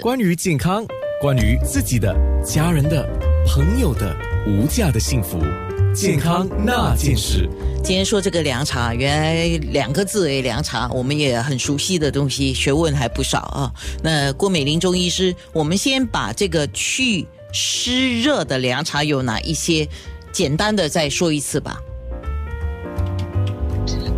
关于健康，关于自己的、家人的、朋友的无价的幸福，健康那件事。今天说这个凉茶，原来两个字诶，凉茶我们也很熟悉的东西，学问还不少啊。那郭美玲中医师，我们先把这个去湿热的凉茶有哪一些，简单的再说一次吧。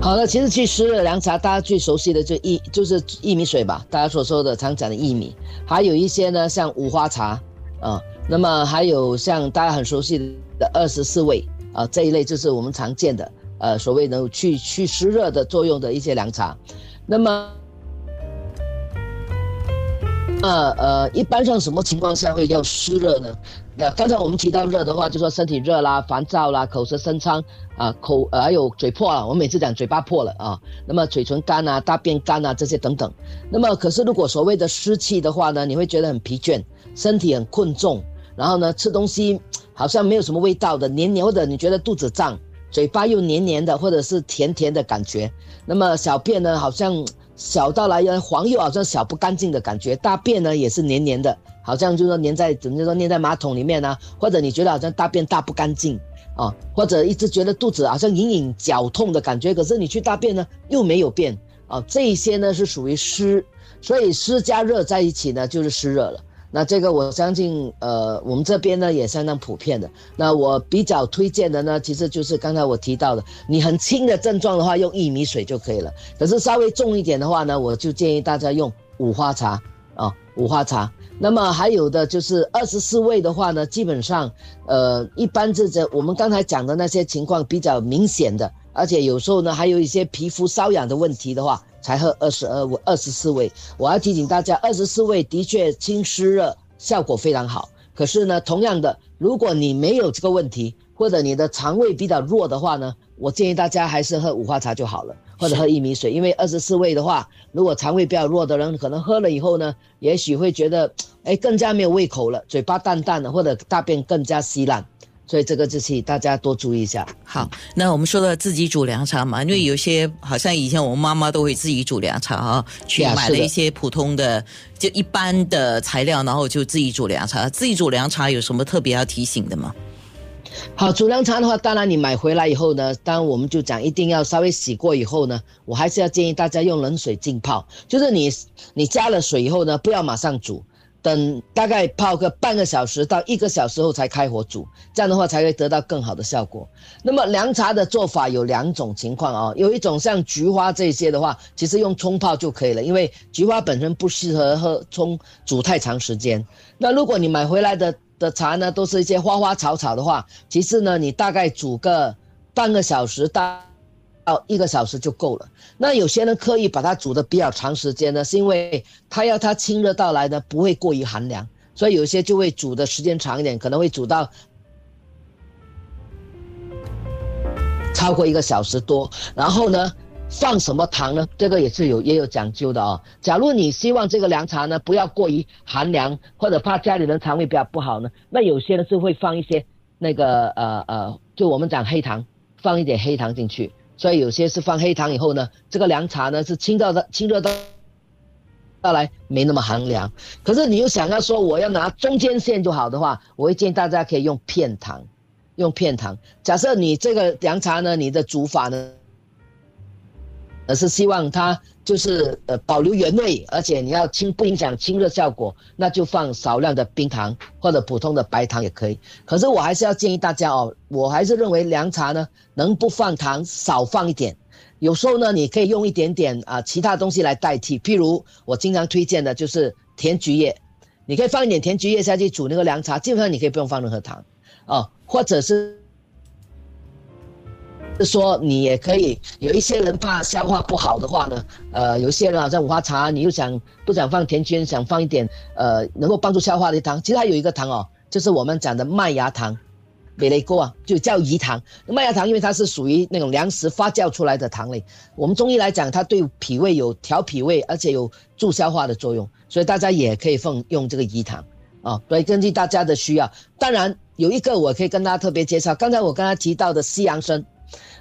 好了，其实去湿热凉茶，大家最熟悉的就薏就是薏米水吧，大家所说的常讲的薏米，还有一些呢像五花茶啊，那么还有像大家很熟悉的二十四味啊这一类，就是我们常见的。呃，所谓能去去湿热的作用的一些凉茶，那么，那呃，一般上什么情况下会要湿热呢？那刚才我们提到热的话，就说身体热啦、烦躁啦、口舌生疮啊、口还有嘴破了。我们每次讲嘴巴破了啊，那么嘴唇干啊、大便干啊这些等等。那么可是如果所谓的湿气的话呢，你会觉得很疲倦，身体很困重，然后呢吃东西好像没有什么味道的，黏黏或者你觉得肚子胀。嘴巴又黏黏的，或者是甜甜的感觉，那么小便呢，好像小到来黄又好像小不干净的感觉，大便呢也是黏黏的，好像就说粘在，怎么说粘在马桶里面呢？或者你觉得好像大便大不干净啊？或者一直觉得肚子好像隐隐绞痛的感觉，可是你去大便呢又没有便啊？这一些呢是属于湿，所以湿加热在一起呢就是湿热了。那这个我相信，呃，我们这边呢也相当普遍的。那我比较推荐的呢，其实就是刚才我提到的，你很轻的症状的话，用薏米水就可以了。可是稍微重一点的话呢，我就建议大家用五花茶啊，五花茶。那么还有的就是二十四味的话呢，基本上，呃，一般这这我们刚才讲的那些情况比较明显的，而且有时候呢还有一些皮肤瘙痒的问题的话。才喝二十二味、二十四味。我要提醒大家，二十四味的确清湿热效果非常好。可是呢，同样的，如果你没有这个问题，或者你的肠胃比较弱的话呢，我建议大家还是喝五花茶就好了，或者喝薏米水。因为二十四味的话，如果肠胃比较弱的人，可能喝了以后呢，也许会觉得，哎，更加没有胃口了，嘴巴淡淡的，或者大便更加稀烂。所以这个就是大家多注意一下。好，那我们说到自己煮凉茶嘛，因为有些好像以前我们妈妈都会自己煮凉茶啊，去买了一些普通的就一般的材料，然后就自己煮凉茶。自己煮凉茶有什么特别要提醒的吗？好，煮凉茶的话，当然你买回来以后呢，当然我们就讲一定要稍微洗过以后呢，我还是要建议大家用冷水浸泡，就是你你加了水以后呢，不要马上煮。等大概泡个半个小时到一个小时后才开火煮，这样的话才会得到更好的效果。那么凉茶的做法有两种情况啊，有一种像菊花这些的话，其实用冲泡就可以了，因为菊花本身不适合喝冲煮太长时间。那如果你买回来的的茶呢，都是一些花花草草的话，其实呢，你大概煮个半个小时到。到一个小时就够了。那有些人刻意把它煮的比较长时间呢，是因为他要它清热到来呢，不会过于寒凉，所以有些就会煮的时间长一点，可能会煮到超过一个小时多。然后呢，放什么糖呢？这个也是有也有讲究的哦。假如你希望这个凉茶呢不要过于寒凉，或者怕家里人肠胃比较不好呢，那有些人是会放一些那个呃呃，就我们讲黑糖，放一点黑糖进去。所以有些是放黑糖以后呢，这个凉茶呢是清到的清热到，到来没那么寒凉。可是你又想要说我要拿中间线就好的话，我会建议大家可以用片糖，用片糖。假设你这个凉茶呢，你的煮法呢？而是希望它就是呃保留原味，而且你要清不影响清热效果，那就放少量的冰糖或者普通的白糖也可以。可是我还是要建议大家哦，我还是认为凉茶呢能不放糖少放一点。有时候呢你可以用一点点啊其他东西来代替，譬如我经常推荐的就是甜菊叶，你可以放一点甜菊叶下去煮那个凉茶，基本上你可以不用放任何糖哦，或者是。是说你也可以有一些人怕消化不好的话呢，呃，有些人好像五花茶，你又想不想放甜圈，想放一点呃能够帮助消化的糖。其实它有一个糖哦，就是我们讲的麦芽糖，美雷锅啊，就叫饴糖。麦芽糖因为它是属于那种粮食发酵出来的糖类，我们中医来讲，它对脾胃有调脾胃，而且有助消化的作用，所以大家也可以放用这个饴糖啊。所以根据大家的需要，当然有一个我可以跟大家特别介绍，刚才我刚才提到的西洋参。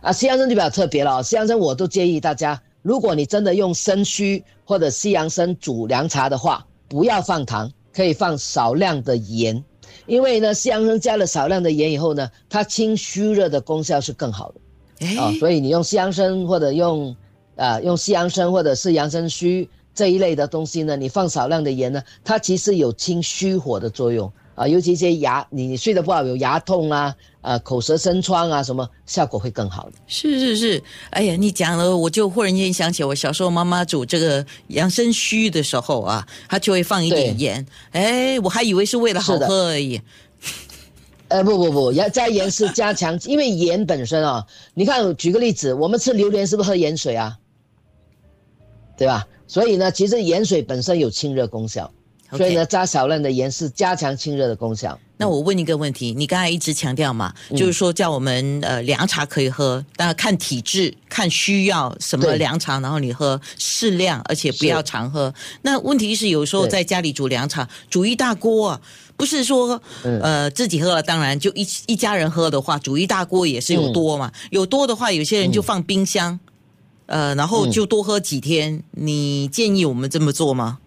啊，西洋参就比较特别了。西洋参我都建议大家，如果你真的用参须或者西洋参煮凉茶的话，不要放糖，可以放少量的盐，因为呢，西洋参加了少量的盐以后呢，它清虚热的功效是更好的啊、哎，所以你用西洋参或者用啊、用西洋参或者是洋参须这一类的东西呢，你放少量的盐呢，它其实有清虚火的作用啊、尤其一些牙你你睡得不好有牙痛啊，呃口舌生疮啊什么，效果会更好的。是是是，哎呀，你讲了，我就忽然间想起我小时候妈妈煮这个养生须的时候啊，她就会放一点盐，哎，我还以为是为了好喝而已。呃，不不不，要加盐是加强，因为盐本身啊，你看，举个例子，我们吃榴莲是不是喝盐水啊？对吧？所以呢，其实盐水本身有清热功效所以呢，加少量的盐是加强清热的功效。那我问一个问题，你刚才一直强调嘛，嗯就是说叫我们呃凉茶可以喝，当然看体质，看需要什么凉茶，然后你喝适量，而且不要常喝。那问题是有时候在家里煮凉茶，煮一大锅啊。不是说，嗯呃，自己喝了，当然就一一家人喝的话，煮一大锅也是有多嘛。嗯有多的话，有些人就放冰箱，呃，然后就多喝几天。你建议我们这么做吗？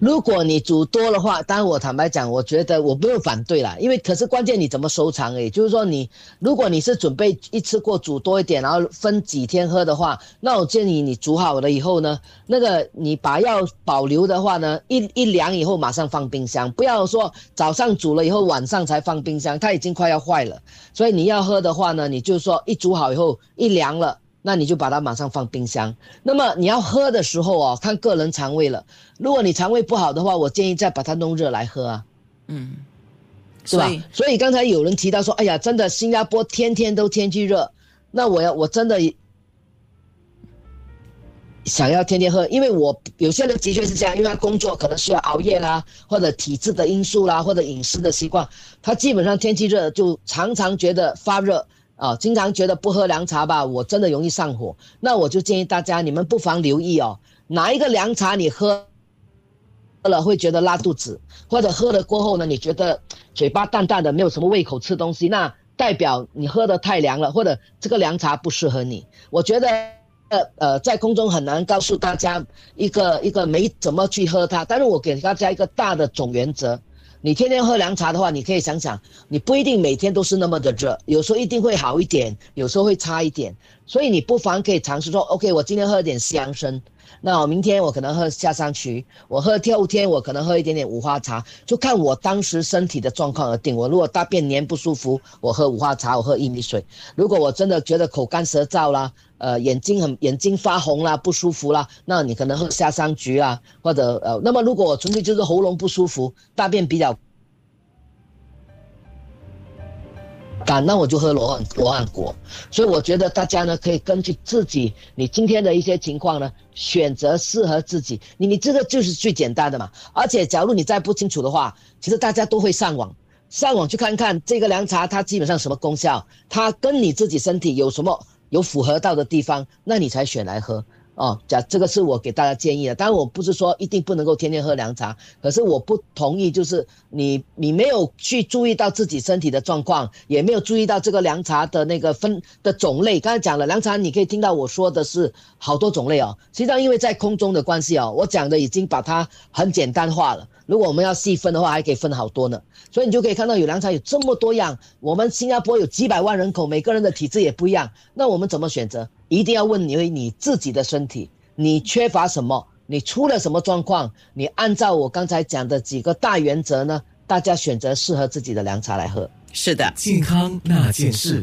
如果你煮多的话，当然我坦白讲，我觉得我不用反对啦，因为可是关键你怎么收藏诶，就是说你如果你是准备一次过煮多一点，然后分几天喝的话，那我建议你煮好了以后呢，那个你把药保留的话呢，一一凉以后马上放冰箱，不要说早上煮了以后晚上才放冰箱，它已经快要坏了。所以你要喝的话呢，你就说一煮好以后一凉了。那你就把它马上放冰箱。那么你要喝的时候哦，看个人肠胃了。如果你肠胃不好的话，我建议再把它弄热来喝啊，嗯，是吧所以？所以刚才有人提到说，哎呀，真的新加坡天天都天气热，那我要我真的想要天天喝，因为我有些人的确是这样，因为他工作可能需要熬夜啦，或者体质的因素啦，或者饮食的习惯，他基本上天气热就常常觉得发热。啊，经常觉得不喝凉茶吧，我真的容易上火。那我就建议大家，你们不妨留意哦，哪一个凉茶你喝喝了会觉得拉肚子，或者喝了过后呢，你觉得嘴巴淡淡的，没有什么胃口吃东西，那代表你喝的太凉了，或者这个凉茶不适合你。我觉得。呃呃，在空中很难告诉大家一个一个没怎么去喝它，但是我给大家一个大的总原则，你天天喝凉茶的话，你可以想想，你不一定每天都是那么的热，有时候一定会好一点，有时候会差一点，所以你不妨可以尝试说，OK，我今天喝点西洋参，那我明天我可能喝下山曲，我喝第二天我可能喝一点点五花茶，就看我当时身体的状况而定。我如果大便黏不舒服，我喝五花茶，我喝薏米水；如果我真的觉得口干舌燥啦，呃，眼睛很眼睛发红啦，不舒服啦，那你可能喝夏桑菊啊，或者呃，那么如果我纯粹就是喉咙不舒服，大便比较干，那我就喝罗汉罗汉果。所以我觉得大家呢，可以根据自己你今天的一些情况呢，选择适合自己。你你这个就是最简单的嘛。而且假如你再不清楚的话，其实大家都会上网。上网去看看这个凉茶，它基本上什么功效，它跟你自己身体有什么有符合到的地方，那你才选来喝哦。假这个是我给大家建议的，当然我不是说一定不能够天天喝凉茶，可是我不同意就是你你没有去注意到自己身体的状况，也没有注意到这个凉茶的那个分的种类。刚才讲了凉茶，你可以听到我说的是好多种类哦。实际上因为在空中的关系哦，我讲的已经把它很简单化了。如果我们要细分的话，还可以分好多呢。所以你就可以看到有凉茶有这么多样。我们新加坡有几百万人口，每个人的体质也不一样，那我们怎么选择？一定要问你你自己的身体，你缺乏什么，你出了什么状况，你按照我刚才讲的几个大原则呢，大家选择适合自己的凉茶来喝。是的。健康那件事。